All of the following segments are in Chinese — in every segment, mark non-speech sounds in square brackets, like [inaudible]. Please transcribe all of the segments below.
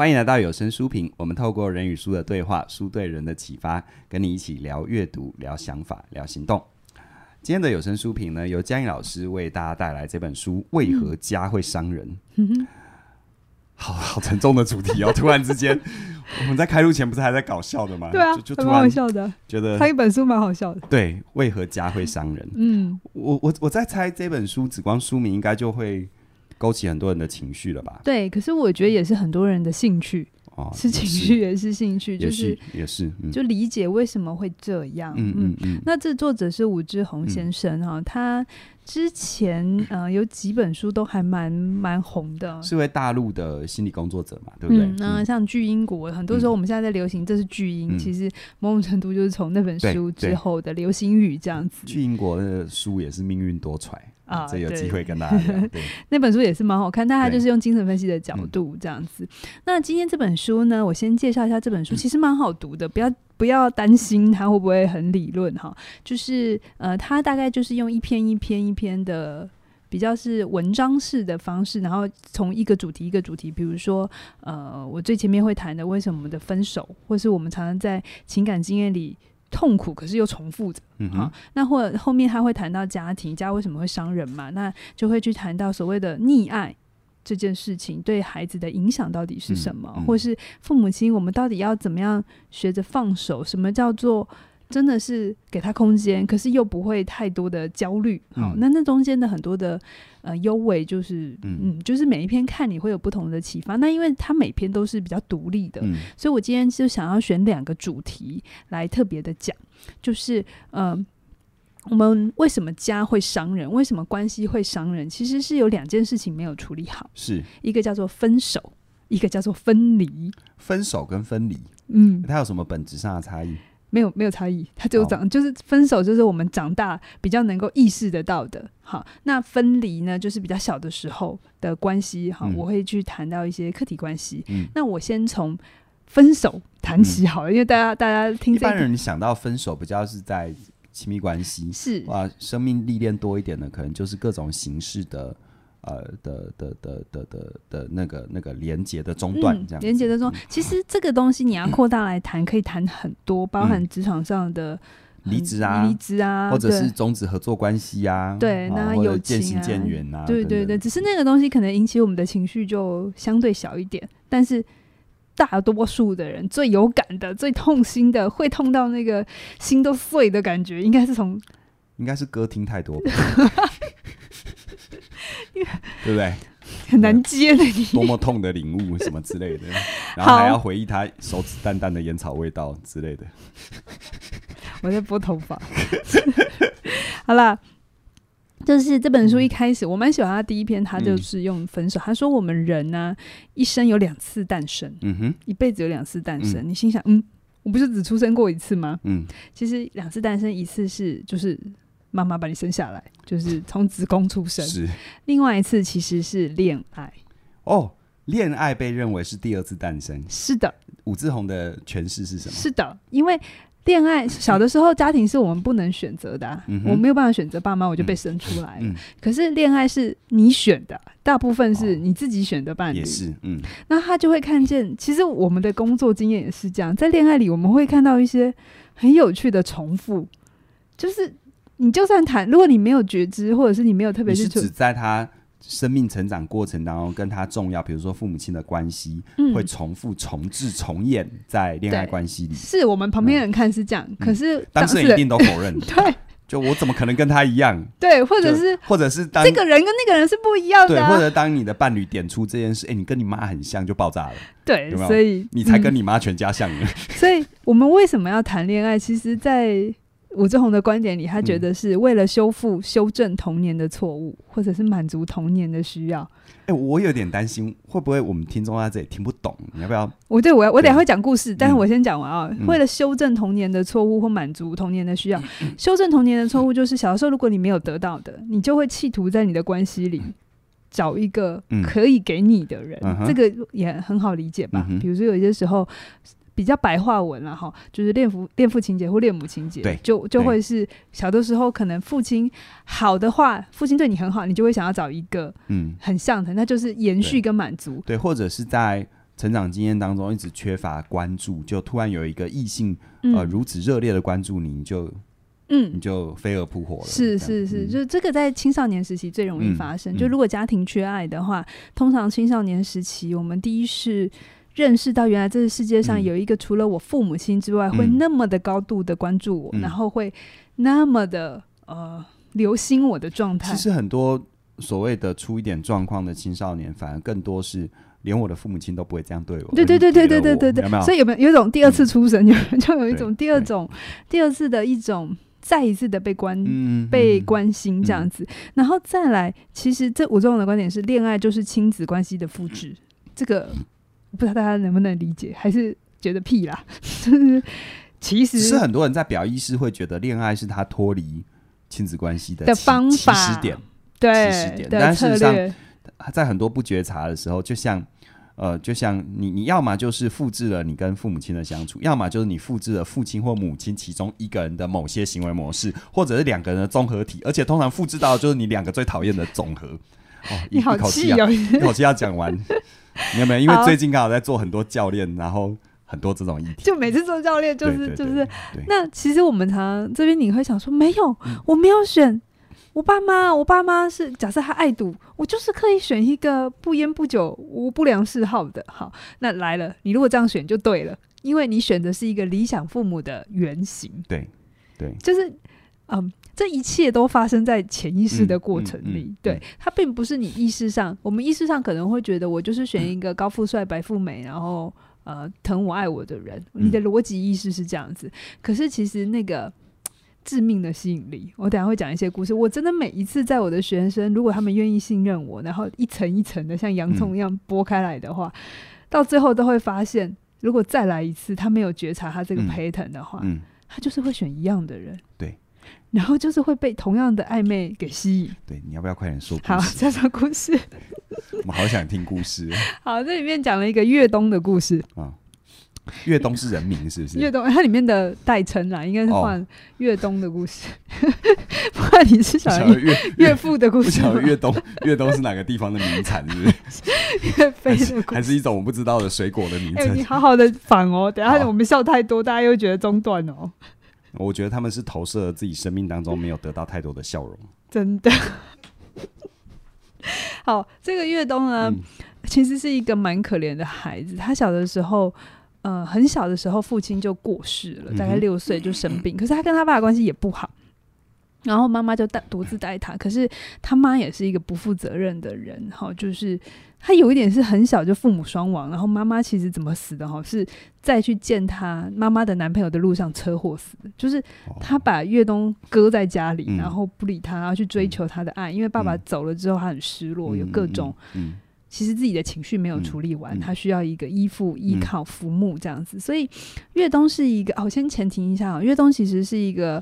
欢迎来到有声书评，我们透过人与书的对话，书对人的启发，跟你一起聊阅读、聊想法、聊行动。今天的有声书评呢，由嘉颖老师为大家带来这本书《为何家会伤人》。嗯、好好沉重的主题哦！突然之间，[laughs] 我们在开录前不是还在搞笑的吗？对啊，就就突然笑的，觉得他一本书蛮好笑的。对，为何家会伤人？嗯，我我我在猜这本书，只光书名应该就会。勾起很多人的情绪了吧？对，可是我觉得也是很多人的兴趣，哦、是情绪也是兴趣，是就是也是，嗯、就理解为什么会这样。嗯嗯嗯。那这作者是武志红先生哈、嗯，他之前呃有几本书都还蛮蛮红的，是位大陆的心理工作者嘛，对不对？嗯、那像巨英国，很多时候我们现在在流行，这是巨婴、嗯，其实某种程度就是从那本书之后的流行语这样子。巨英国的书也是命运多舛。啊，这有机会跟大家聊。[laughs] 那本书也是蛮好看，但它就是用精神分析的角度这样子。那今天这本书呢，我先介绍一下这本书，其实蛮好读的，不要不要担心它会不会很理论哈。就是呃，它大概就是用一篇一篇一篇的比较是文章式的方式，然后从一个主题一个主题，比如说呃，我最前面会谈的为什么我们的分手，或是我们常常在情感经验里。痛苦，可是又重复着。嗯啊，那或者后面他会谈到家庭，家为什么会伤人嘛？那就会去谈到所谓的溺爱这件事情对孩子的影响到底是什么？嗯嗯、或是父母亲，我们到底要怎么样学着放手？什么叫做？真的是给他空间，可是又不会太多的焦虑。好，嗯、那那中间的很多的呃优位，就是嗯，嗯，就是每一篇看你会有不同的启发。那因为他每篇都是比较独立的，嗯，所以我今天就想要选两个主题来特别的讲，就是呃，我们为什么家会伤人？为什么关系会伤人？其实是有两件事情没有处理好，是一个叫做分手，一个叫做分离。分手跟分离，嗯，它有什么本质上的差异？没有没有差异，他就长、哦、就是分手，就是我们长大比较能够意识得到的。好，那分离呢，就是比较小的时候的关系。好，嗯、我会去谈到一些客体关系。嗯，那我先从分手谈起好了、嗯，因为大家大家听一般人想到分手，比较是在亲密关系是哇，生命历练多一点的，可能就是各种形式的。呃的的的的的的那个那个连接的中断，这样连接的中，其实这个东西你要扩大来谈，可以谈很多，包含职场上的离职啊、离职啊，或者是终止合作关系啊，对，那有渐行渐远啊，对对对，只是那个东西可能引起我们的情绪就相对小一点，但是大多数的人最有感的、最痛心的，会痛到那个心都碎的感觉，应该是从，应该是歌听太多吧。对不对？很难接的，你多么痛的领悟什么之类的，[laughs] 然后还要回忆他手指淡淡的烟草味道之类的。[laughs] 我在拨头发。[laughs] 好了，就是这本书一开始，我蛮喜欢他第一篇，他就是用分手。嗯、他说我们人呢、啊，一生有两次诞生，嗯哼，一辈子有两次诞生、嗯。你心想，嗯，我不是只出生过一次吗？嗯，其实两次诞生，一次是就是。妈妈把你生下来，就是从子宫出生。是，另外一次其实是恋爱。哦，恋爱被认为是第二次诞生。是的，武志红的诠释是什么？是的，因为恋爱小的时候，家庭是我们不能选择的、啊嗯，我没有办法选择爸妈，我就被生出来了。嗯嗯、可是恋爱是你选的，大部分是你自己选的伴侣。也是，嗯。那他就会看见，其实我们的工作经验也是这样，在恋爱里我们会看到一些很有趣的重复，就是。你就算谈，如果你没有觉知，或者是你没有特别，是指在他生命成长过程当中，跟他重要，比如说父母亲的关系、嗯，会重复、重置、重演在恋爱关系里。是我们旁边人看是这样，嗯、可是当事人一定都否认。[laughs] 对，就我怎么可能跟他一样？对，或者是，或者是当这个人跟那个人是不一样的、啊。对，或者当你的伴侣点出这件事，哎、欸，你跟你妈很像，就爆炸了。[laughs] 对，有没有？所以你才跟你妈全家像。嗯、所以我们为什么要谈恋爱？其实，在武志红的观点里，他觉得是为了修复、修正童年的错误，或者是满足童年的需要。哎、欸，我有点担心，会不会我们听众在这里听不懂？你要不要？我对我要我等下会讲故事，但是我先讲完啊、嗯。为了修正童年的错误或满足童年的需要，[clears throat] 嗯、修正童年的错误就是小时候如果你没有得到的，你就会企图在你的关系里找一个可以给你的人。嗯、这个也很好理解吧？嗯、比如说有些时候。比较白话文了哈，就是恋父恋父情节或恋母情节，对，就就会是小的时候可能父亲好的话，父亲对你很好，你就会想要找一个嗯。很像的，那就是延续跟满足，对，或者是在成长经验当中一直缺乏关注，就突然有一个异性、嗯、呃如此热烈的关注你，你就嗯。你就飞蛾扑火了。是是是，就这个在青少年时期最容易发生。嗯、就如果家庭缺爱的话，通常青少年时期我们第一是认识到原来这个世界上有一个除了我父母亲之外、嗯、会那么的高度的关注我，嗯、然后会那么的呃留心我的状态。其实很多所谓的出一点状况的青少年，反而更多是。连我的父母亲都不会这样对我。对对对对对对对对。有有？所以有没有有一种第二次出生，就 [laughs] 就有一种第二种第二次的一种再一次的被关被关心这样子，然后再来，其实这五种的观点是，恋爱就是亲子关系的复制。这个不知道大家能不能理解，还是觉得屁啦？[laughs] 其实是很多人在表意识会觉得恋爱是他脱离亲子关系的的方法起始点，对起始点，但事实上。在很多不觉察的时候，就像，呃，就像你，你要么就是复制了你跟父母亲的相处，要么就是你复制了父亲或母亲其中一个人的某些行为模式，或者是两个人的综合体，而且通常复制到就是你两个最讨厌的总和。哦，你好气啊，[laughs] 一口气要讲完，[laughs] 你有没有？因为最近刚好在做很多教练，然后很多这种议题，就每次做教练就是就是。那其实我们常常这边你会想说，没有，我没有选。我爸妈，我爸妈是假设他爱赌，我就是刻意选一个不烟不酒、无不良嗜好的。好，那来了，你如果这样选就对了，因为你选的是一个理想父母的原型。对，对，就是，嗯，这一切都发生在潜意识的过程里。嗯嗯嗯、对，它并不是你意识上，我们意识上可能会觉得我就是选一个高富帅、白富美，然后呃疼我爱我的人。你的逻辑意识是这样子，可是其实那个。致命的吸引力，我等下会讲一些故事。我真的每一次在我的学生，如果他们愿意信任我，然后一层一层的像洋葱一样剥开来的话，嗯、到最后都会发现，如果再来一次，他没有觉察他这个 pattern 的话，嗯、他就是会选一样的人。对，[laughs] 然后就是会被同样的暧昧给吸引。对，你要不要快点说故事？好，再说故事。[laughs] 我们好想听故事。[laughs] 好，这里面讲了一个越冬的故事啊。越冬是人名是不是？越冬它里面的代称啦，应该是换越冬的故事。不管你是想岳岳父的故事？越冬越冬是哪个地方的名产？是不是？岳飞的故事还是一种我不知道的水果的名称？你好好的反哦，等下我们笑太多，大家又觉得中断哦。我觉得他们是投射了自己生命当中没有得到太多的笑容。真的。[laughs] 好，这个越冬呢，其实是一个蛮可怜的孩子。他小的时候。呃，很小的时候，父亲就过世了，大概六岁就生病。嗯、可是他跟他爸的关系也不好，然后妈妈就带独自带他。可是他妈也是一个不负责任的人，哈，就是他有一点是很小就父母双亡，然后妈妈其实怎么死的哈，是在去见他妈妈的男朋友的路上车祸死的，就是他把越东搁在家里，然后不理他，然后去追求他的爱，因为爸爸走了之后，他很失落，有各种。其实自己的情绪没有处理完，嗯。嗯、他需要一个依附、依靠、浮木这样子。嗯、所以越东是一个，哦，我先前提一下啊，越冬其实是一个，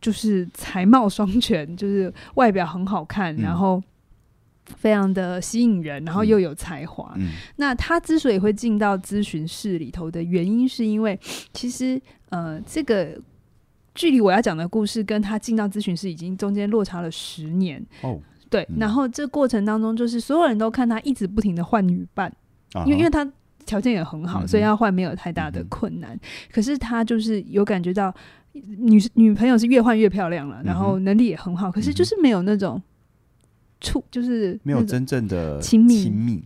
就是才貌双全，就是外表很好看，嗯、然后非常的吸引人，然后又有才华。嗯、那他之所以会进到咨询室里头的原因，是因为 [sniffs] 其实呃，这个距离我要讲的故事跟他进到咨询室已经中间落差了十年。哦。对，然后这过程当中，就是所有人都看他一直不停的换女伴，啊、因为因为他条件也很好，嗯、所以要换没有太大的困难。嗯、可是他就是有感觉到女女朋友是越换越漂亮了，然后能力也很好，可是就是没有那种触，就是没有真正的亲密亲密，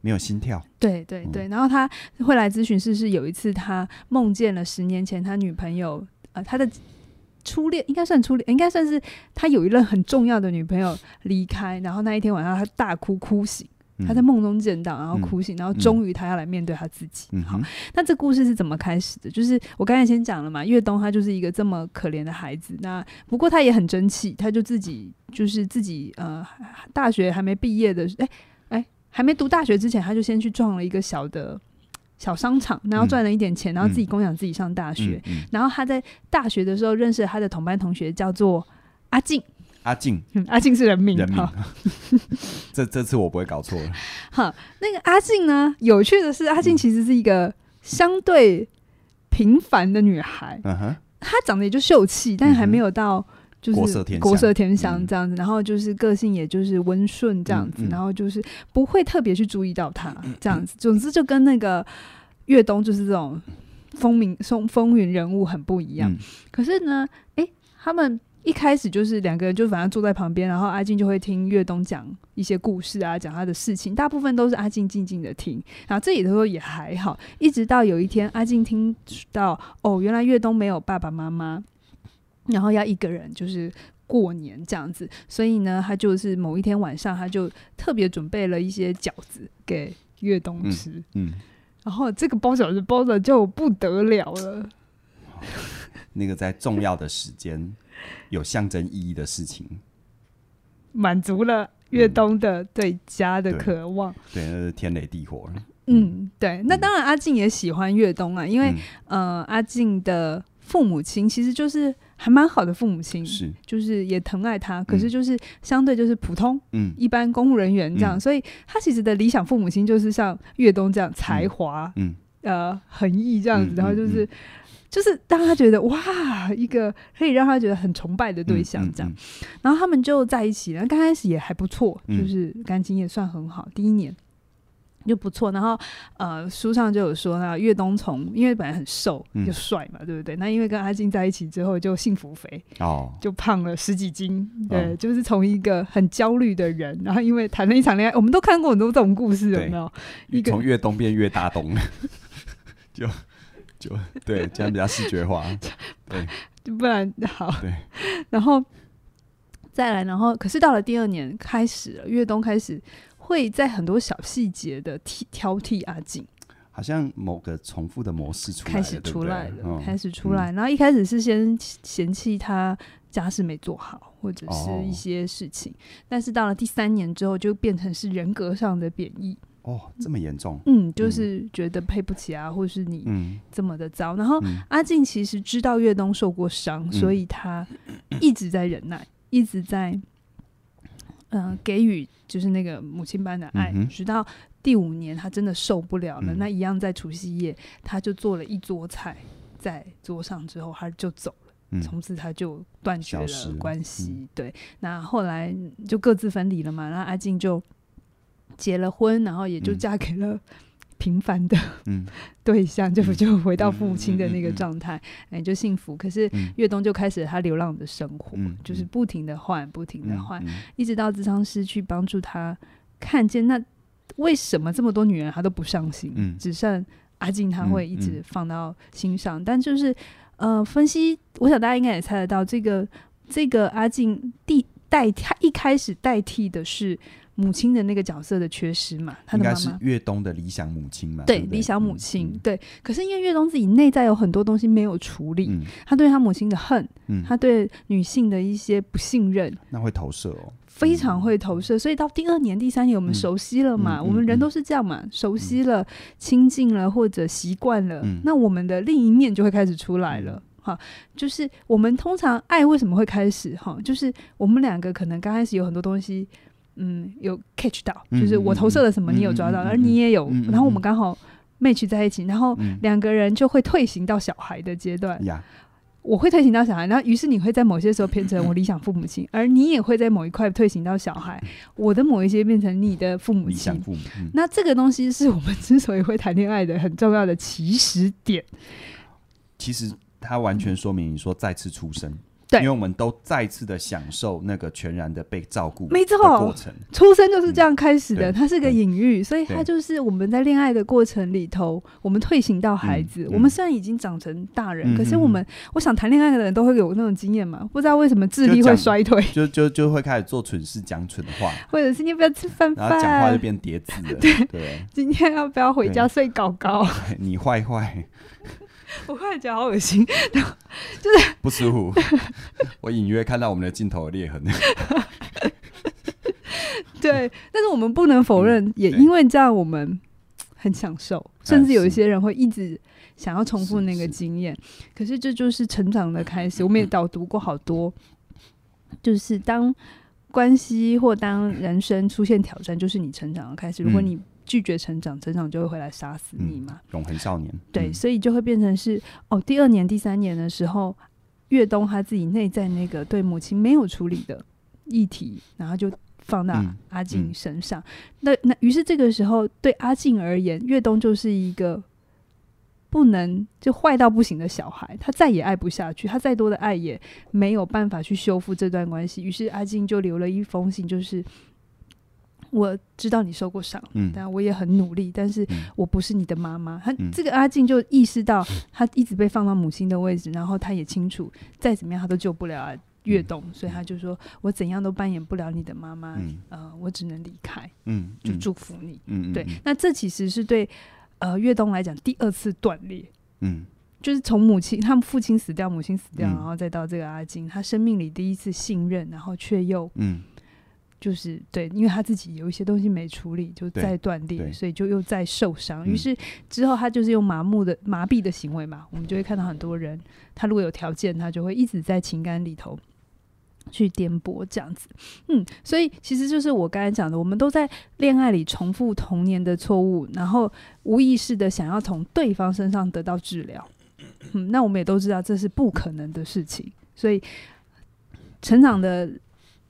没有心跳。对对对，然后他会来咨询室，是有一次他梦见了十年前他女朋友，呃，他的。初恋应该算初恋，应该算是他有一任很重要的女朋友离开，然后那一天晚上他大哭哭醒，嗯、他在梦中见到，然后哭醒，嗯、然后终于他要来面对他自己。嗯、好，那这故事是怎么开始的？就是我刚才先讲了嘛，越冬他就是一个这么可怜的孩子，那不过他也很争气，他就自己就是自己呃，大学还没毕业的，哎哎，还没读大学之前，他就先去撞了一个小的。小商场，然后赚了一点钱，嗯、然后自己供养自己上大学。嗯嗯嗯、然后他在大学的时候认识了他的同班同学，叫做阿静。阿静，阿静是人名。人名。[laughs] 这这次我不会搞错了。[laughs] 好，那个阿静呢？有趣的是，阿静其实是一个相对平凡的女孩。嗯哼，她长得也就秀气，但还没有到就是国色天国色天香这样子，然后就是个性也就是温顺这样子，然后就是不会特别去注意到她这样子。总之就跟那个越冬就是这种风名风风云人物很不一样。可是呢，诶，他们。一开始就是两个人，就反正坐在旁边，然后阿静就会听岳东讲一些故事啊，讲他的事情，大部分都是阿静静静的听。然后这里头也还好，一直到有一天，阿静听到哦，原来越东没有爸爸妈妈，然后要一个人就是过年这样子，所以呢，他就是某一天晚上，他就特别准备了一些饺子给越东吃。嗯，嗯，然后这个包饺子包的就不得了了，[laughs] 那个在重要的时间。有象征意义的事情，满足了越冬的对家的渴望。嗯、对，那是天雷地火了。嗯，对。那当然，阿静也喜欢越冬啊，因为、嗯、呃，阿静的父母亲其实就是还蛮好的父母亲，是就是也疼爱他。可是就是相对就是普通，嗯，一般公务人员这样，嗯、所以他其实的理想父母亲就是像越冬这样才华，嗯，呃，横溢这样子，嗯、然后就是。嗯就是让他觉得哇，一个可以让他觉得很崇拜的对象这样，嗯嗯嗯、然后他们就在一起了。刚开始也还不错，就是感情也算很好。嗯、第一年就不错，然后呃，书上就有说呢，越冬从因为本来很瘦又帅嘛，嗯、对不对？那因为跟阿静在一起之后就幸福肥哦，就胖了十几斤。对，哦、就是从一个很焦虑的人，然后因为谈了一场恋爱，我们都看过很多这种故事，有没有？一个从越冬变越大冬，[laughs] 就。就对，这样比较视觉化。[laughs] 对，不然好。对，然后再来，然后可是到了第二年开始了，越冬开始会在很多小细节的挑挑剔阿静，好像某个重复的模式出来开始出来了，开始出来。然后一开始是先嫌弃他家事没做好，或者是一些事情，但是到了第三年之后，就变成是人格上的贬义。哦，这么严重？嗯，就是觉得配不起啊，嗯、或是你这么的糟。嗯、然后、嗯、阿静其实知道越东受过伤，嗯、所以他一直在忍耐，嗯、一直在嗯、呃、给予就是那个母亲般的爱，嗯、直到第五年他真的受不了了。嗯、那一样在除夕夜，他就做了一桌菜在桌上之后，他就走了，从、嗯、此他就断绝了关系。嗯、对，那后来就各自分离了嘛。然后阿静就。结了婚，然后也就嫁给了 [laughs] 平凡的、嗯、[laughs] 对象，就就回到父母亲的那个状态，哎、嗯，就幸福。可是越冬就开始了他流浪的生活，嗯、就是不停的换，不停的换，一直到咨商师去帮助他看见，那为什么这么多女人他都不上心，嗯、只剩阿静她会一直放到心上。但就是呃，分析，我想大家应该也猜得到，这个这个阿静第代他一开始代替的是。母亲的那个角色的缺失嘛，他的妈妈应该是越冬的理想母亲嘛？对，理想母亲，嗯、对。可是因为越冬自己内在有很多东西没有处理，嗯、他对他母亲的恨，嗯、他对女性的一些不信任，那会投射哦，非常会投射。所以到第二年、第三年，我们熟悉了嘛，嗯、我们人都是这样嘛，嗯、熟悉了、亲近了或者习惯了，嗯、那我们的另一面就会开始出来了。哈、嗯，就是我们通常爱为什么会开始？哈，就是我们两个可能刚开始有很多东西。嗯，有 catch 到，就是我投射了什么，你有抓到，而你也有，然后我们刚好 match 在一起，然后两个人就会退行到小孩的阶段。我会退行到小孩，然后于是你会在某些时候变成我理想父母亲，[laughs] 而你也会在某一块退行到小孩，我的某一些变成你的父母亲。那这个东西是我们之所以会谈恋爱的很重要的起始点。其实它完全说明你说再次出生。对，因为我们都再次的享受那个全然的被照顾，没错，过程。出生就是这样开始的，它是个隐喻，所以它就是我们在恋爱的过程里头，我们退行到孩子，我们虽然已经长成大人，可是我们，我想谈恋爱的人都会有那种经验嘛，不知道为什么智力会衰退，就就就会开始做蠢事、讲蠢话，或者是你不要吃饭饭，然后讲话就变叠字了，[laughs] 对。对，今天要不要回家睡高高？[laughs] 你坏坏。我突然觉得好恶心，就是不舒服。[laughs] 我隐约看到我们的镜头的裂痕。[laughs] 对，但是我们不能否认，嗯、也因为这样，我们很享受，甚至有一些人会一直想要重复那个经验。是是，可是这就是成长的开始。我们也 [laughs] 导读过好多，就是当关系或当人生出现挑战，就是你成长的开始。如果你拒绝成长，成长就会回来杀死你嘛。永恒少年。对，所以就会变成是哦，第二年、第三年的时候，越冬他自己内在那个对母亲没有处理的议题，然后就放到阿静身上。那那于是这个时候对阿静而言，越冬就是一个不能就坏到不行的小孩，他再也爱不下去，他再多的爱也没有办法去修复这段关系。于是阿静就留了一封信，就是。我知道你受过伤，嗯，但我也很努力，但是我不是你的妈妈。他、嗯、这个阿静就意识到，他一直被放到母亲的位置，然后他也清楚，再怎么样他都救不了越冬，嗯、所以他就说：“我怎样都扮演不了你的妈妈，嗯、呃，我只能离开，嗯，就祝福你，嗯，对。嗯”那这其实是对呃越东来讲第二次断裂，嗯，就是从母亲他们父亲死掉，母亲死掉，然后再到这个阿静，他生命里第一次信任，然后却又嗯。就是对，因为他自己有一些东西没处理，就再断裂，所以就又再受伤。于、嗯、是之后他就是用麻木的麻痹的行为嘛，我们就会看到很多人，他如果有条件，他就会一直在情感里头去颠簸这样子。嗯，所以其实就是我刚才讲的，我们都在恋爱里重复童年的错误，然后无意识的想要从对方身上得到治疗。嗯，那我们也都知道这是不可能的事情，所以成长的。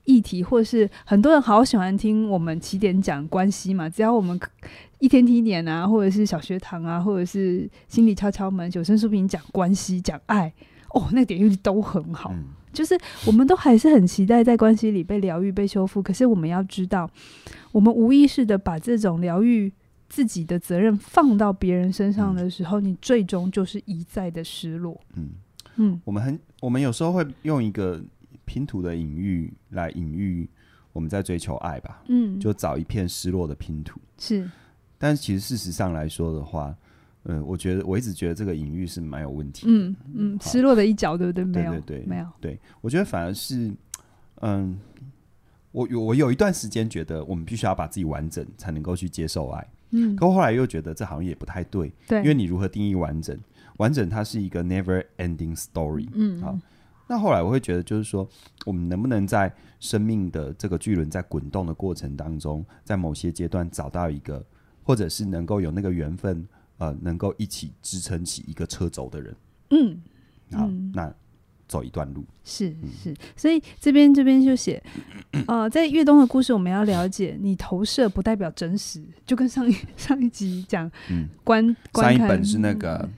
议题，或是很多人好喜欢听我们起点讲关系嘛，只要我们一天听一点啊，或者是小学堂啊，或者是心理敲敲门、九声书评讲关系、讲爱，哦，那个点阅率都很好。嗯、就是我们都还是很期待在关系里被疗愈、被修复。可是我们要知道，我们无意识的把这种疗愈自己的责任放到别人身上的时候，嗯、你最终就是一再的失落。嗯嗯，我们很，我们有时候会用一个。拼图的隐喻来隐喻我们在追求爱吧，嗯，就找一片失落的拼图是，但是其实事实上来说的话，嗯，我觉得我一直觉得这个隐喻是蛮有问题的，嗯嗯，失落的一角对不对？没有，对对对，没有，对。我觉得反而是，嗯，我有我有一段时间觉得我们必须要把自己完整才能够去接受爱，嗯，可我后来又觉得这好像也不太对，对，因为你如何定义完整？完整它是一个 never ending story，嗯，好。那后来我会觉得，就是说，我们能不能在生命的这个巨轮在滚动的过程当中，在某些阶段找到一个，或者是能够有那个缘分，呃，能够一起支撑起一个车轴的人。嗯，好，嗯、那走一段路是是，所以这边这边就写，呃，在越冬的故事，我们要了解，你投射不代表真实，就跟上一上一集讲，嗯，观上一本是那个。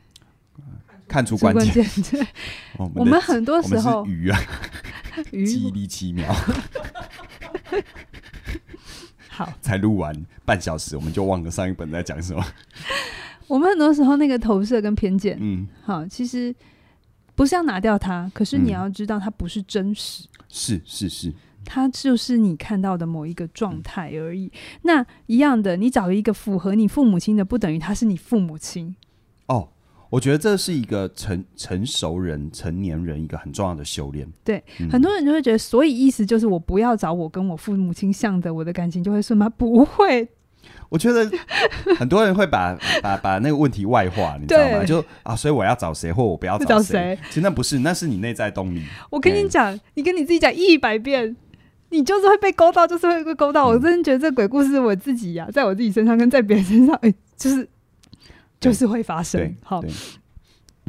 嗯看出关键，对，[laughs] 我们很多时候鱼啊，[laughs] 鱼。记忆力奇妙。[laughs] 好，才录完半小时，我们就忘了上一本在讲什么。我们很多时候那个投射跟偏见，嗯，好，其实不是要拿掉它，可是你要知道它不是真实，是是是，它就是你看到的某一个状态而已。那一样的，你找一个符合你父母亲的，不等于他是你父母亲。哦。我觉得这是一个成成熟人、成年人一个很重要的修炼。对，嗯、很多人就会觉得，所以意思就是我不要找我跟我父母亲像的，我的感情就会顺吗？不会。我觉得很多人会把 [laughs] 把把那个问题外化，你知道吗？就啊，所以我要找谁，或我不要找谁？[laughs] 其实那不是，那是你内在动力。我跟你讲，嗯、你跟你自己讲一百遍，你就是会被勾到，就是会被勾到。嗯、我真的觉得这鬼故事我自己呀、啊，在我自己身上跟在别人身上，哎，就是。就是会发生，好，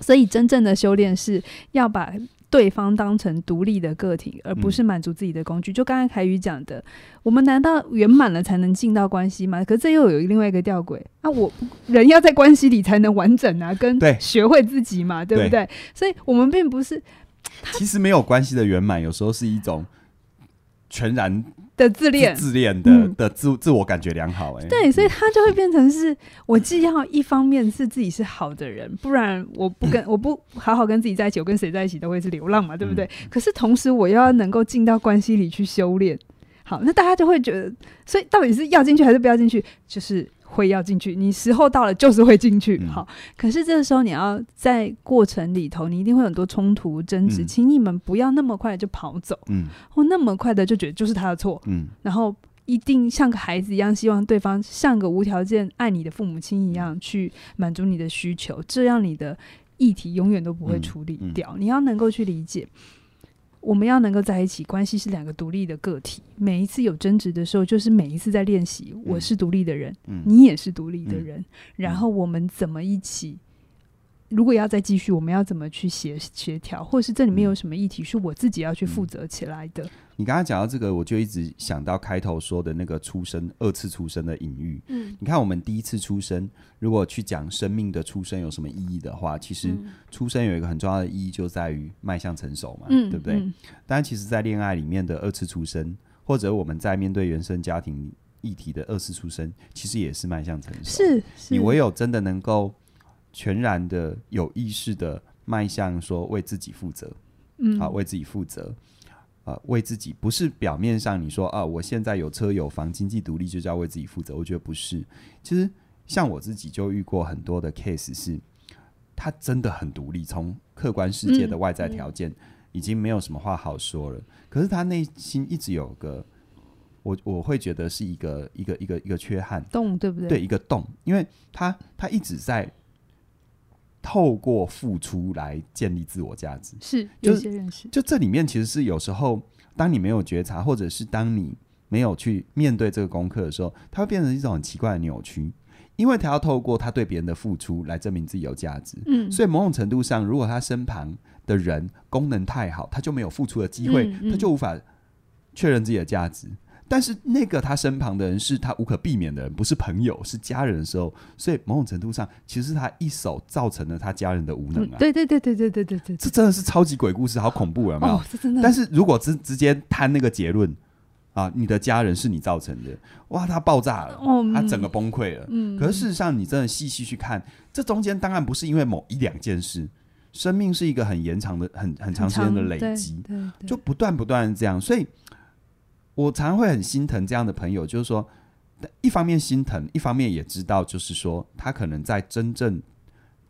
所以真正的修炼是要把对方当成独立的个体，而不是满足自己的工具。嗯、就刚才凯宇讲的，我们难道圆满了才能进到关系吗？可是这又有另外一个吊诡啊！我人要在关系里才能完整啊，跟学会自己嘛，对，对不对？所以我们并不是，其实没有关系的圆满，有时候是一种全然。的自恋，自恋的、嗯、的自自我感觉良好、欸，哎，对，所以他就会变成是，我既要一方面是自己是好的人，不然我不跟 [coughs] 我不好好跟自己在一起，我跟谁在一起都会是流浪嘛，对不对？嗯、可是同时我又要能够进到关系里去修炼，好，那大家就会觉得，所以到底是要进去还是不要进去？就是。会要进去，你时候到了就是会进去。嗯、好，可是这个时候你要在过程里头，你一定会有很多冲突争执，嗯、请你们不要那么快就跑走，嗯，或那么快的就觉得就是他的错，嗯，然后一定像个孩子一样，希望对方像个无条件爱你的父母亲一样去满足你的需求，这样你的议题永远都不会处理掉。你要能够去理解。我们要能够在一起，关系是两个独立的个体。每一次有争执的时候，就是每一次在练习。我是独立的人，嗯、你也是独立的人。嗯、然后我们怎么一起如果要再继续，我们要怎么去协协调，或是这里面有什么议题是我自己要去负责起来的？嗯、你刚刚讲到这个，我就一直想到开头说的那个出生二次出生的隐喻。嗯，你看我们第一次出生，如果去讲生命的出生有什么意义的话，其实出生有一个很重要的意义，就在于迈向成熟嘛，嗯、对不对？嗯、当然，其实，在恋爱里面的二次出生，或者我们在面对原生家庭议题的二次出生，其实也是迈向成熟。是，是你唯有真的能够。全然的有意识的迈向说为自己负责，嗯，啊，为自己负责，啊，为自己不是表面上你说啊，我现在有车有房，经济独立就叫为自己负责。我觉得不是，其实像我自己就遇过很多的 case，是他真的很独立，从客观世界的外在条件已经没有什么话好说了，嗯，可是他内心一直有个我我会觉得是一个一个一个一个缺憾洞，对不对？对，一个洞，因为他他一直在。透过付出来建立自我价值，是有些认识。就这里面其实是有时候，当你没有觉察，或者是当你没有去面对这个功课的时候，它会变成一种很奇怪的扭曲，因为他要透过他对别人的付出来证明自己有价值。嗯，所以某种程度上，如果他身旁的人功能太好，他就没有付出的机会，嗯嗯、他就无法确认自己的价值。但是那个他身旁的人是他无可避免的人，不是朋友，是家人的时候，所以某种程度上，其实他一手造成了他家人的无能啊！对对对对对对对对，这真的是超级鬼故事，好恐怖了嘛！哦，是真的。但是如果直直接摊那个结论啊，你的家人是你造成的，哇，他爆炸了，他整个崩溃了。嗯，可是事实上，你真的细细去看，这中间当然不是因为某一两件事，生命是一个很延长的、很很长时间的累积，就不断不断这样，所以。我常常会很心疼这样的朋友，就是说，一方面心疼，一方面也知道，就是说，他可能在真正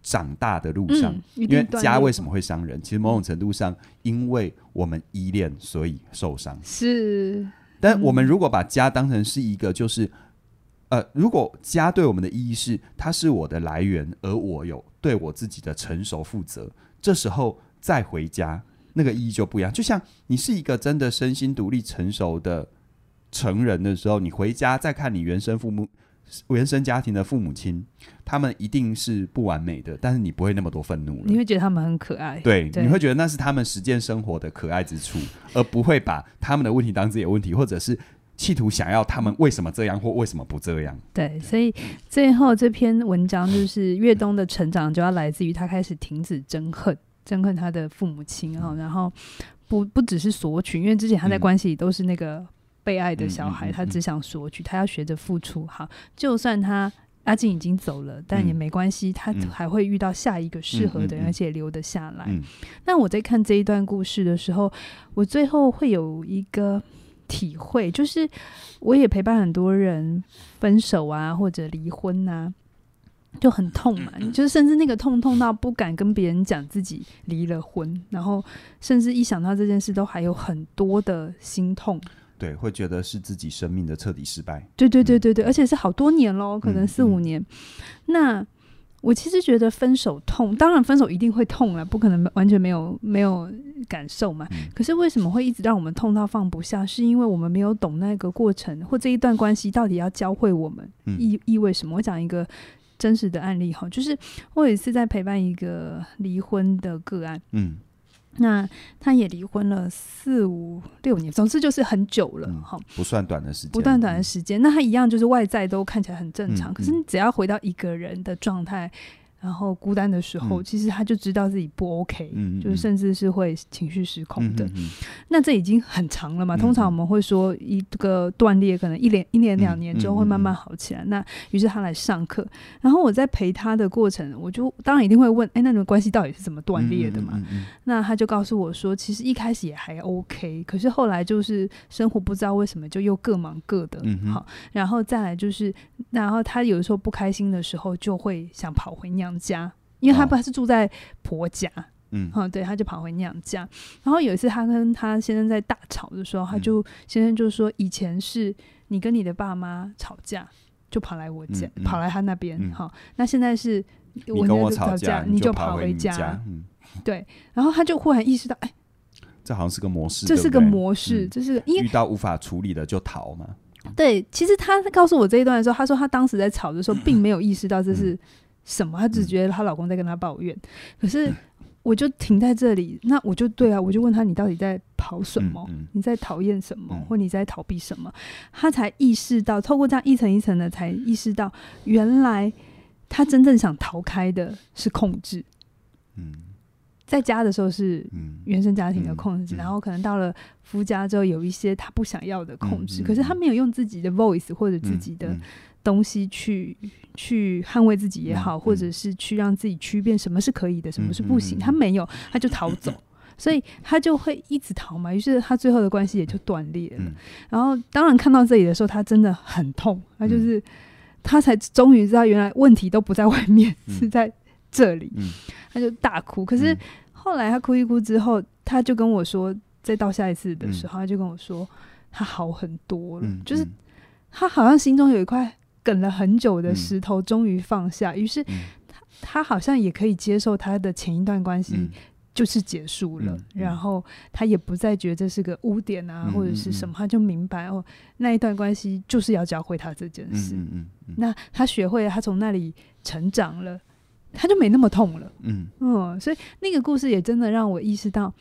长大的路上，嗯、因为家为什么会伤人？其实某种程度上，因为我们依恋，所以受伤。是，但我们如果把家当成是一个，就是，呃，如果家对我们的意义是，它是我的来源，而我有对我自己的成熟负责，这时候再回家。那个意义就不一样，就像你是一个真的身心独立、成熟的成人的时候，你回家再看你原生父母、原生家庭的父母亲，他们一定是不完美的，但是你不会那么多愤怒了。你会觉得他们很可爱，对，对，你会觉得那是他们实践生活的可爱之处，而不会把他们的问题当自己的问题，或者是企图想要他们为什么这样或为什么不这样。对，所以最后这篇文章就是越冬的成长，就要来自于他开始停止憎恨。憎恨他的父母亲哈，然后不不只是索取，因为之前他在关系里都是那个被爱的小孩，嗯、他只想索取，他要学着付出。哈，就算他阿静已经走了，但也没关系，他还会遇到下一个适合的人，而且留得下来。那我在看这一段故事的时候，我最后会有一个体会，就是我也陪伴很多人分手啊，或者离婚啊。就很痛嘛，就是甚至那个痛痛到不敢跟别人讲自己离了婚，然后甚至一想到这件事都还有很多的心痛。对，会觉得是自己生命的彻底失败。对对对对对，而且是好多年喽，可能四五年。嗯嗯、那我其实觉得分手痛，当然分手一定会痛啊，不可能完全没有没有感受嘛。嗯、可是为什么会一直让我们痛到放不下？是因为我们没有懂那个过程，或这一段关系到底要教会我们意意味什么？我讲一个。真实的案例哈，就是我有一次在陪伴一个离婚的个案，嗯，那他也离婚了四五六年，总之就是很久了哈，嗯，不算短的时间，不算短的时间。那他一样就是外在都看起来很正常，嗯，可是你只要回到一个人的状态。然后孤单的时候，嗯、其实他就知道自己不 OK，嗯嗯、就是甚至是会情绪失控的。那这已经很长了嘛？嗯、通常我们会说一个断裂，可能一年、一年、两年之后会慢慢好起来。那于是他来上课，然后我在陪他的过程，我就当然一定会问：哎，那你们关系到底是怎么断裂的嘛？那他就告诉我说，其实一开始也还 OK，可是后来就是生活不知道为什么就又各忙各的。好，然后再来就是，然后他有的时候不开心的时候，就会想跑回娘家，因为他不是住在婆家，哦、嗯，嗯，对，他就跑回娘家。然后有一次，他跟他先生在大吵的时候，他就、嗯、先生就说：“以前是你跟你的爸妈吵架，就跑来我家，跑来他那边。好、嗯，那现在是我跟我吵架，你就跑回家。[laughs] 对，然后他就忽然意识到，哎，这好像是个模式，这是个模式，这是因为遇到无法处理的就逃嘛。对，其实他告诉我这一段的时候，他说他当时在吵的时候，[laughs] 并没有意识到这是。”什么，她只觉得她老公在跟她抱怨。可是我就停在这里，那我就对啊，我就问她：“你到底在跑什么？你在讨厌什么？或你在逃避什么？”她才意识到，透过这样一层一层的，才意识到原来她真正想逃开的是控制。在家的时候是原生家庭的控制，嗯嗯嗯、然后可能到了夫家之后，有一些他不想要的控制，可是他没有用自己的 voice 或者自己的东西去、去捍卫自己也好，或者是去让自己区辨什么是可以的，什么是不行，他没有，他就逃走，嗯、[laughs] 所以他就会一直逃嘛，于是他最后的关系也就断裂了。嗯、然后当然看到这里的时候，他真的很痛，他就是、嗯、他才终于知道原来问题都不在外面，嗯、是在这里，嗯、他就大哭，可是。后来他哭一哭之后，他就跟我说，再到下一次的时候，他就跟我说，他好很多了，就是他好像心中有一块梗了很久的石头终于放下，于是他他好像也可以接受他的前一段关系就是结束了，然后他也不再觉得这是个污点啊或者是什么，他就明白哦，那一段关系就是要教会他这件事，那他学会了，他从那里成长了。他就没那么痛了，嗯。嗯，所以那个故事也真的让我意识到，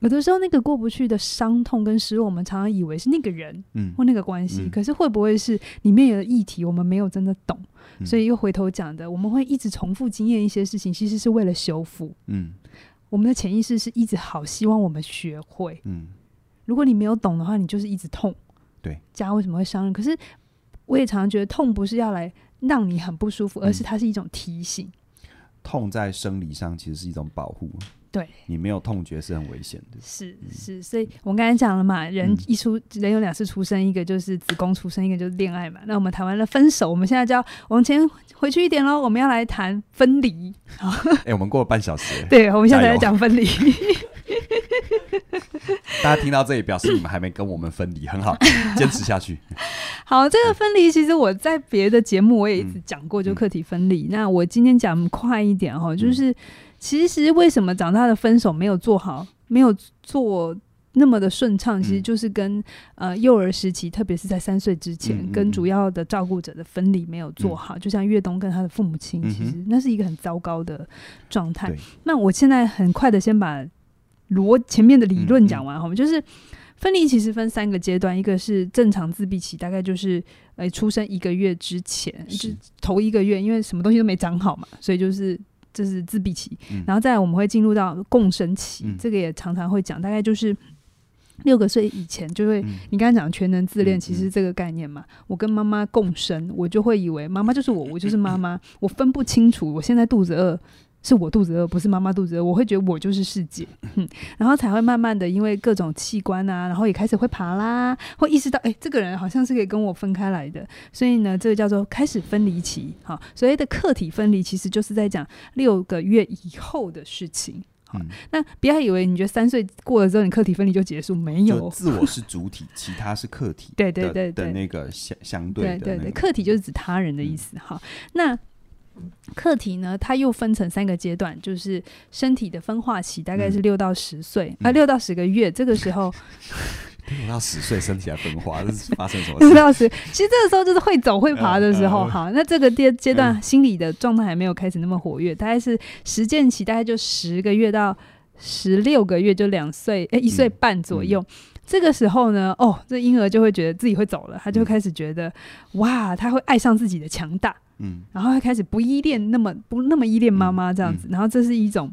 有的时候那个过不去的伤痛跟失落，我们常常以为是那个人，嗯，或那个关系，嗯、可是会不会是里面有的议题，我们没有真的懂，嗯、所以又回头讲的，我们会一直重复经验一些事情，其实是为了修复，嗯，我们的潜意识是一直好希望我们学会，嗯，如果你没有懂的话，你就是一直痛，对，家为什么会伤人？可是我也常常觉得，痛不是要来让你很不舒服，而是它是一种提醒。痛在生理上其实是一种保护，对，你没有痛觉是很危险的。是是，所以我们刚才讲了嘛，人一出，嗯、人有两次出生，一个就是子宫出生，一个就是恋爱嘛。那我们谈完了分手，我们现在就要往前回去一点喽，我们要来谈分离。[laughs] 哎、欸，我们过了半小时，[laughs] 对，我们现在在讲分离。[laughs] 大家听到这里，表示你们还没跟我们分离，很好，坚持下去。好，这个分离其实我在别的节目我也一直讲过，就课题分离。嗯、那我今天讲快一点哈，就是其实为什么长大的分手没有做好，没有做那么的顺畅，其实就是跟呃幼儿时期，特别是在三岁之前，嗯、跟主要的照顾者的分离没有做好。嗯、就像岳东跟他的父母亲，其实那是一个很糟糕的状态。嗯、那我现在很快的先把。罗前面的理论讲完哈，嗯嗯、就是分离其实分三个阶段，一个是正常自闭期，大概就是呃出生一个月之前，是就头一个月，因为什么东西都没长好嘛，所以就是这是自闭期。嗯、然后再来我们会进入到共生期，嗯、这个也常常会讲，大概就是六个岁以前就会，嗯、你刚才讲全能自恋，其实这个概念嘛，我跟妈妈共生，我就会以为妈妈就是我，我就是妈妈，我分不清楚，我现在肚子饿。是我肚子饿，不是妈妈肚子饿。我会觉得我就是世界，[laughs] 嗯，然后才会慢慢的因为各种器官啊，然后也开始会爬啦，会意识到，哎、欸，这个人好像是可以跟我分开来的。所以呢，这个叫做开始分离期。好，所谓的客体分离，其实就是在讲六个月以后的事情。好，嗯、那不要以为你觉得三岁过了之后，你客体分离就结束，没有，自我是主体，其他是客体。[laughs] 对对对对，的那个相相对的、那个，对对对，客体就是指他人的意思。好，那。课题呢，它又分成三个阶段，就是身体的分化期，大概是六到十岁，啊，六到十个月，这个时候 [laughs] 六到十岁身体在分化，这是 [laughs] 发生什么事？六到十，其实这个时候就是会走会爬的时候。好，那这个阶阶段心理的状态还没有开始那么活跃，大概是实践期，大概就十个月到十六个月，就两岁哎一岁半左右。这个时候呢，哦，这婴儿就会觉得自己会走了，他就开始觉得哇，他会爱上自己的强大。嗯，然后他开始不依恋那么不那么依恋妈妈这样子，嗯。嗯、然后这是一种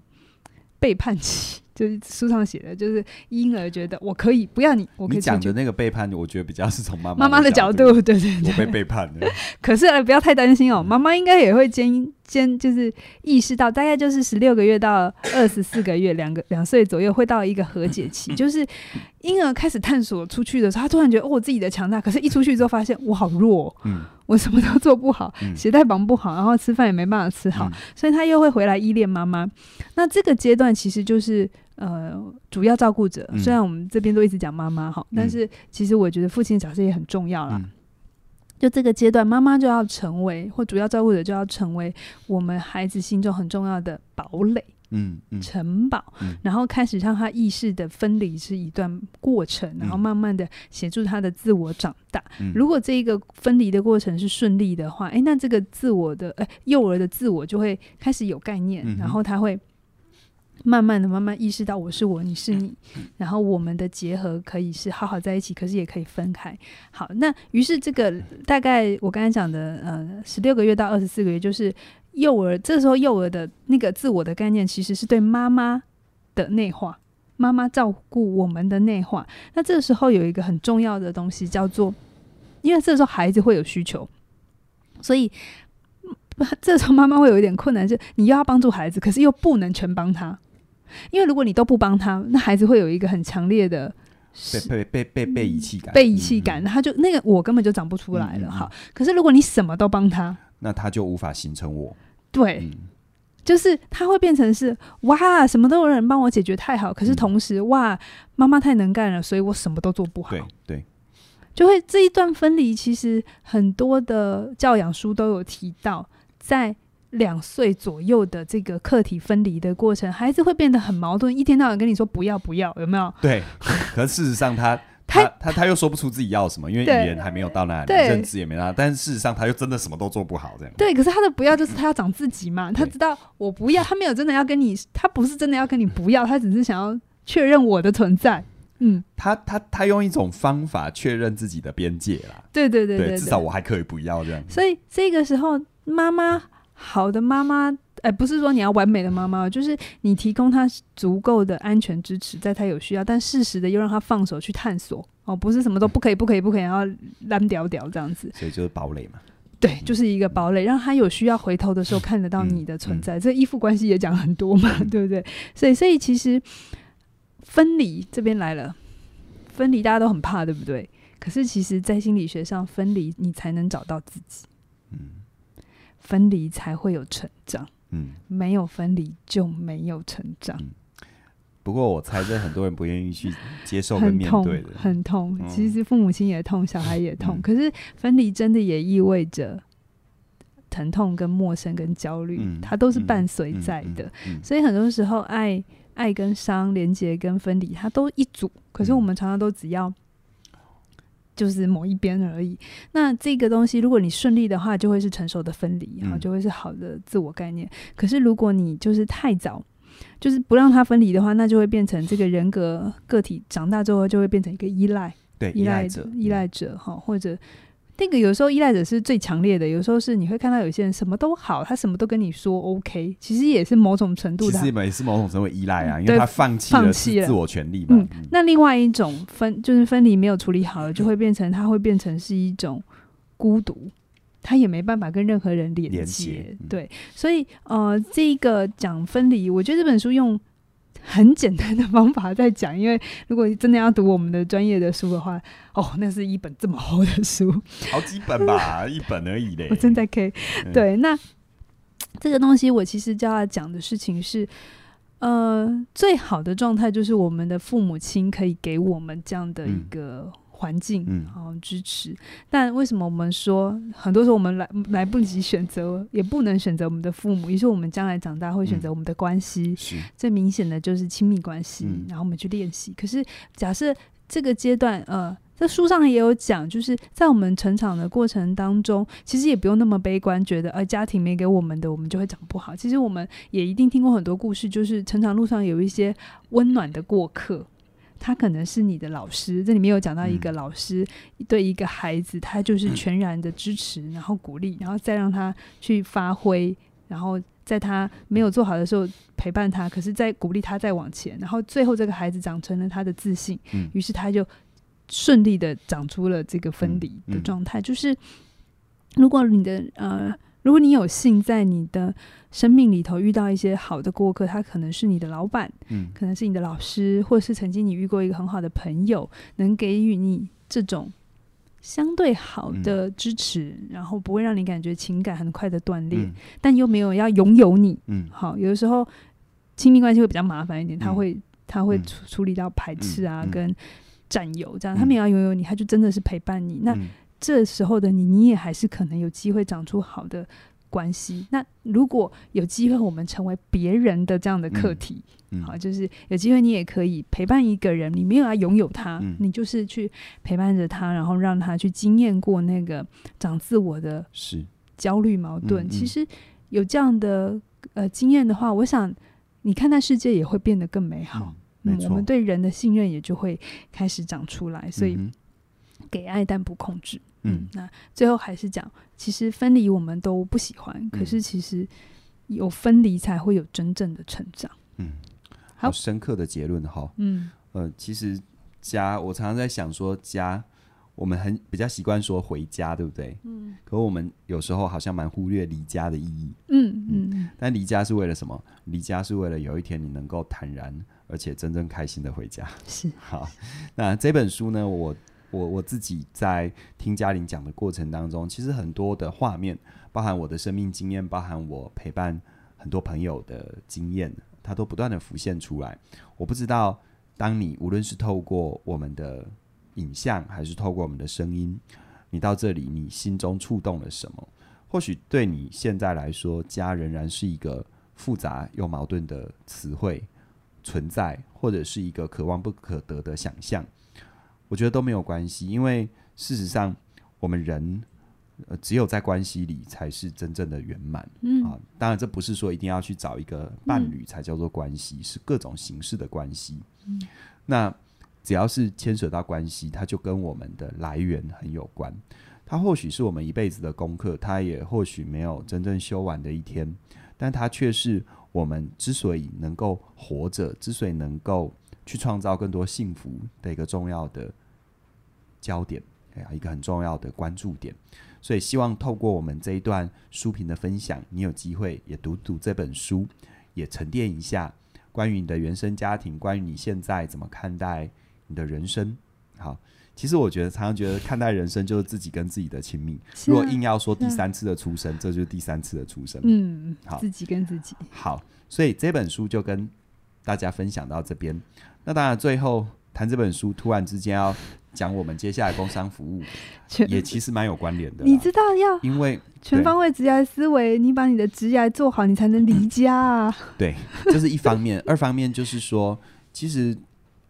背叛期，[laughs] 就是书上写的，就是婴儿觉得我可以不要你，我可以。你讲的那个背叛，我觉得比较是从妈妈妈妈的角度，对对对，我被背叛了。[laughs] 可是不要太担心哦，妈妈应该也会坚坚，就是意识到，大概就是十六个月到二十四个月，两个两岁左右会到一个和解期，[laughs] 就是婴儿开始探索出去的时候，他突然觉得哦，我自己的强大，可是一出去之后发现我好弱，嗯。我什么都做不好，鞋带绑不好，然后吃饭也没办法吃好，嗯、所以他又会回来依恋妈妈。那这个阶段其实就是呃主要照顾者，嗯、虽然我们这边都一直讲妈妈哈，嗯、但是其实我觉得父亲的角色也很重要啦。嗯、就这个阶段，妈妈就要成为或主要照顾者就要成为我们孩子心中很重要的堡垒。嗯嗯。城堡，嗯。然后开始让他意识的分离是一段过程，然后慢慢的协助他的自我长大。嗯。如果这一个分离的过程是顺利的话，哎，那这个自我的，诶，幼儿的自我就会开始有概念，嗯然后他会慢慢的、慢慢意识到我是我，你是你，然后我们的结合可以是好好在一起，可是也可以分开。好，那于是这个大概我刚才讲的，呃，十六个月到二十四个月，就是幼儿这时候幼儿的那个自我的概念，其实是对妈妈的内化，妈妈照顾我们的内化。那这个时候有一个很重要的东西叫做，因为这时候孩子会有需求，所以嗯 [laughs] 这时候妈妈会有一点困难，是你又要帮助孩子，可是又不能全帮他。因为如果你都不帮他，那孩子会有一个很强烈的被被被被被遗弃感，被遗弃感，他就那个我根本就长不出来了。嗯嗯嗯好，可是如果你什么都帮他，那他就无法形成我。对，嗯就是他会变成是哇，什么都有人帮我解决，太好。可是同时，哇，妈妈太能干了，所以我什么都做不好。对对，就会这一段分离，其实很多的教养书都有提到，在两岁左右的这个客体分离的过程，孩子会变得很矛盾，一天到晚跟你说不要不要，有没有？对，可事实上他他他他他又说不出自己要什么，因为对语言还没有到那里，对认知也没到，但是事实上他又真的什么都做不好，这样。对，可是他的不要就是他要长自己嘛，他知道我不要，他没有真的要跟你，他不是真的要跟你不要，他只是想要确认我的存在。嗯，他他他用一种方法确认自己的边界啦，对对对对对，至少我还可以不要这样。所以这个时候，妈妈好的妈妈，哎，不是说你要完美的妈妈，就是你提供她足够的安全支持，在她有需要，但适时的又让她放手去探索哦，不是什么都不可以，不可以，不可以，然后烂屌屌这样子。所以就是堡垒嘛。对，就是一个堡垒，让他有需要回头的时候看得到你的存在。这依附关系也讲很多嘛，对不对？所以，所以其实分离这边来了，分离大家都很怕，对不对？可是其实，在心理学上，分离你才能找到自己。嗯分离才会有成长，嗯，没有分离就没有成长，不过我猜这很多人不愿意去接受跟面对的，很痛。嗯其实父母亲也痛，小孩也痛。嗯可是分离真的也意味着疼痛、跟陌生、跟焦虑，嗯它都是伴随在的。所以很多时候爱，爱、爱跟伤、连结跟分离，它都一组。可是我们常常都只要。就是某一边而已。那这个东西，如果你顺利的话，就会是成熟的分离，然后嗯就会是好的自我概念。可是如果你就是太早，就是不让它分离的话，那就会变成这个人格个体长大之后就会变成一个依赖、对依赖者，依赖者哈，或者。那个有时候依赖者是最强烈的，有时候是你会看到有些人什么都好，他什么都跟你说 OK，其实也是某种程度的。其实也是某种程度依赖啊，嗯因为他放弃了放弃了自我权利嘛。嗯，那另外一种分就是分离没有处理好了，就会变成他会变成是一种孤独，他也没办法跟任何人连接。连接嗯对，所以呃，这个讲分离，我觉得这本书用很简单的方法在讲，因为如果真的要读我们的专业的书的话，哦，那是一本这么厚的书，好几本吧，[laughs] 一本而已嘞。我正在 K。嗯对，那这个东西我其实就要讲的事情是，呃，最好的状态就是我们的父母亲可以给我们这样的一个环境，嗯好、支持。但为什么我们说很多时候我们来来不及选择，也不能选择我们的父母？于是我们将来长大会选择我们的关系。是最明显的就是亲密关系，嗯然后我们去练习。可是假设这个阶段，呃，在书上也有讲，就是在我们成长的过程当中，其实也不用那么悲观，觉得呃家庭没给我们的，我们就会长不好。其实我们也一定听过很多故事，就是成长路上有一些温暖的过客。他可能是你的老师，这里面有讲到一个老师、嗯、对一个孩子，他就是全然的支持，然后鼓励，然后再让他去发挥，然后在他没有做好的时候陪伴他，可是再鼓励他再往前，然后最后这个孩子长成了他的自信，嗯、于是他就顺利的长出了这个分离的状态。嗯嗯、就是如果你的呃，如果你有幸在你的生命里头遇到一些好的过客，他可能是你的老板，嗯，可能是你的老师，或是曾经你遇过一个很好的朋友，能给予你这种相对好的支持，嗯、然后不会让你感觉情感很快的断裂，嗯、但又没有要拥有你。嗯，好，有的时候亲密关系会比较麻烦一点，他会、嗯、他会处处理到排斥啊，嗯、跟占有这样，他没有要拥有你，他就真的是陪伴你。那嗯这时候的你，你也还是可能有机会长出好的。关系。那如果有机会，我们成为别人的这样的课题，嗯嗯、好，就是有机会你也可以陪伴一个人，你没有要拥有他，嗯、你就是去陪伴着他，然后让他去经验过那个长自我的是焦虑矛盾。其实有这样的呃经验的话，我想你看待世界也会变得更美好。嗯，嗯，我们对人的信任也就会开始长出来。所以。给爱但不控制，嗯，嗯，那最后还是讲，其实分离我们都不喜欢，嗯、可是其实有分离才会有真正的成长，嗯，好深刻的结论哈，嗯，呃，其实家，我常常在想说家，我们很比较习惯说回家，对不对？嗯，可我们有时候好像蛮忽略离家的意义，嗯嗯，嗯，但离家是为了什么？离家是为了有一天你能够坦然而且真正开心的回家，是好。那这本书呢，我。我我自己在听嘉玲讲的过程当中，其实很多的画面，包含我的生命经验，包含我陪伴很多朋友的经验，它都不断的浮现出来。我不知道，当你无论是透过我们的影像，还是透过我们的声音，你到这里，你心中触动了什么？或许对你现在来说，家仍然是一个复杂又矛盾的词汇存在，或者是一个可望不可得的想象。我觉得都没有关系，因为事实上，我们人呃只有在关系里才是真正的圆满。嗯啊，当然这不是说一定要去找一个伴侣才叫做关系，嗯、是各种形式的关系。嗯、那只要是牵扯到关系，它就跟我们的来源很有关。它或许是我们一辈子的功课，它也或许没有真正修完的一天，但它却是我们之所以能够活着，之所以能够。去创造更多幸福的一个重要的焦点，哎呀，一个很重要的关注点。所以，希望透过我们这一段书评的分享，你有机会也读读这本书，也沉淀一下关于你的原生家庭，关于你现在怎么看待你的人生。好，其实我觉得常常觉得看待人生就是自己跟自己的亲密。如果硬要说第三次的出生，这就是第三次的出生。嗯，好，自己跟自己。好，所以这本书就跟大家分享到这边。那当然，最后谈这本书，突然之间要讲我们接下来工商服务，也其实蛮有关联的。你知道要因为全方位职业思维，你把你的职业做好，你才能离家啊。对，这是一方面。[laughs] 二方面就是说，其实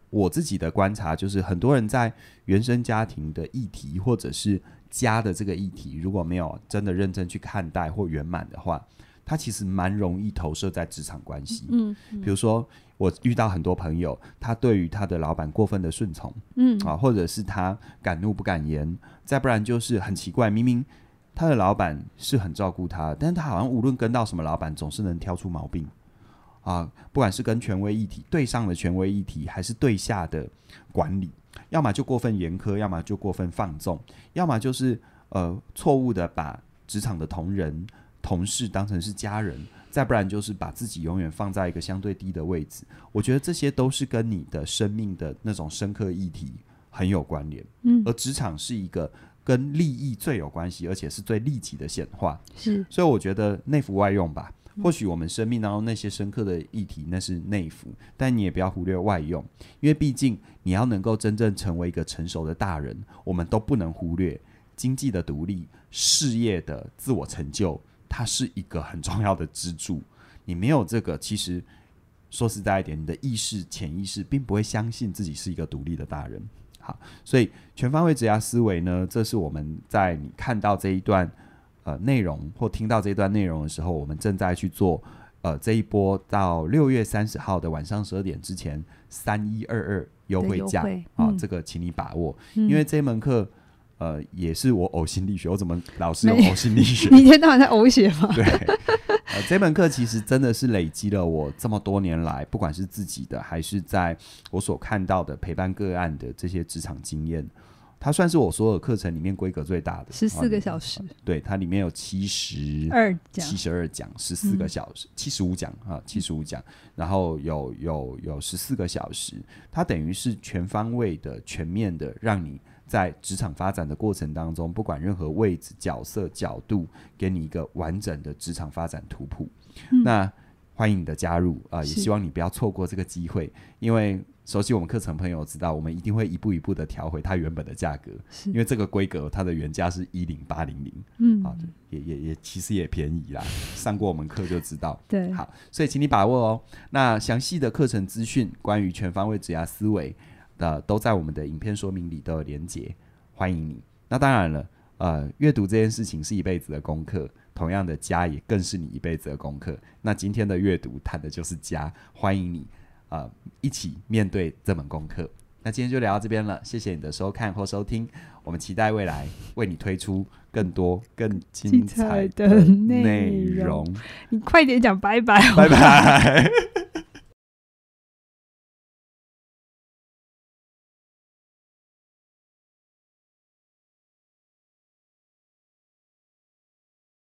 我自己的观察就是，很多人在原生家庭的议题，或者是家的这个议题，如果没有真的认真去看待或圆满的话，他其实蛮容易投射在职场关系。嗯，嗯，比如说。我遇到很多朋友，他对于他的老板过分的顺从，嗯啊，或者是他敢怒不敢言，再不然就是很奇怪，明明他的老板是很照顾他，但是他好像无论跟到什么老板，总是能挑出毛病，啊，不管是跟权威议题对上的权威议题，还是对下的管理，要么就过分严苛，要么就过分放纵，要么就是呃错误的把职场的同仁、同事当成是家人。再不然就是把自己永远放在一个相对低的位置，我觉得这些都是跟你的生命的那种深刻议题很有关联。嗯，而职场是一个跟利益最有关系，而且是最利己的显化。是，所以我觉得内服外用吧。或许我们生命当中那些深刻的议题那是内服，但你也不要忽略外用，因为毕竟你要能够真正成为一个成熟的大人，我们都不能忽略经济的独立、事业的自我成就。它是一个很重要的支柱，你没有这个，其实说实在一点，你的意识、潜意识并不会相信自己是一个独立的大人。好，所以全方位职涯思维呢，这是我们在你看到这一段呃内容或听到这一段内容的时候，我们正在去做呃这一波到六月三十号的晚上十二点之前三一二二优惠价啊、嗯，这个请你把握，嗯、因为这门课。呃，也是我呕心沥血，我怎么老是有呕心沥血？你一天到晚在呕血吗？[laughs] 对，呃，这门课其实真的是累积了我这么多年来，不管是自己的，还是在我所看到的陪伴个案的这些职场经验，它算是我所有课程里面规格最大的，十四个小时。对，它里面有七十二讲七十二讲，十四个小时，七十五讲啊，七十五讲，然后有有有十四个小时，它等于是全方位的、全面的，让你。在职场发展的过程当中，不管任何位置、角色、角度，给你一个完整的职场发展图谱。嗯、那欢迎你的加入啊、呃！也希望你不要错过这个机会，因为熟悉我们课程朋友知道，我们一定会一步一步的调回它原本的价格，因为这个规格它的原价是一零八零零，嗯，好，也也也其实也便宜啦，[laughs] 上过我们课就知道，对，好，所以请你把握哦。那详细的课程资讯，关于全方位职涯思维的，都在我们的影片说明里都有连结，欢迎你。那当然了，呃，阅读这件事情是一辈子的功课，同样的家也更是你一辈子的功课。那今天的阅读谈的就是家，欢迎你。呃，一起面对这门功课。那今天就聊到这边了，谢谢你的收看或收听。我们期待未来为你推出更多更精彩的内容。你快点讲拜拜，拜拜。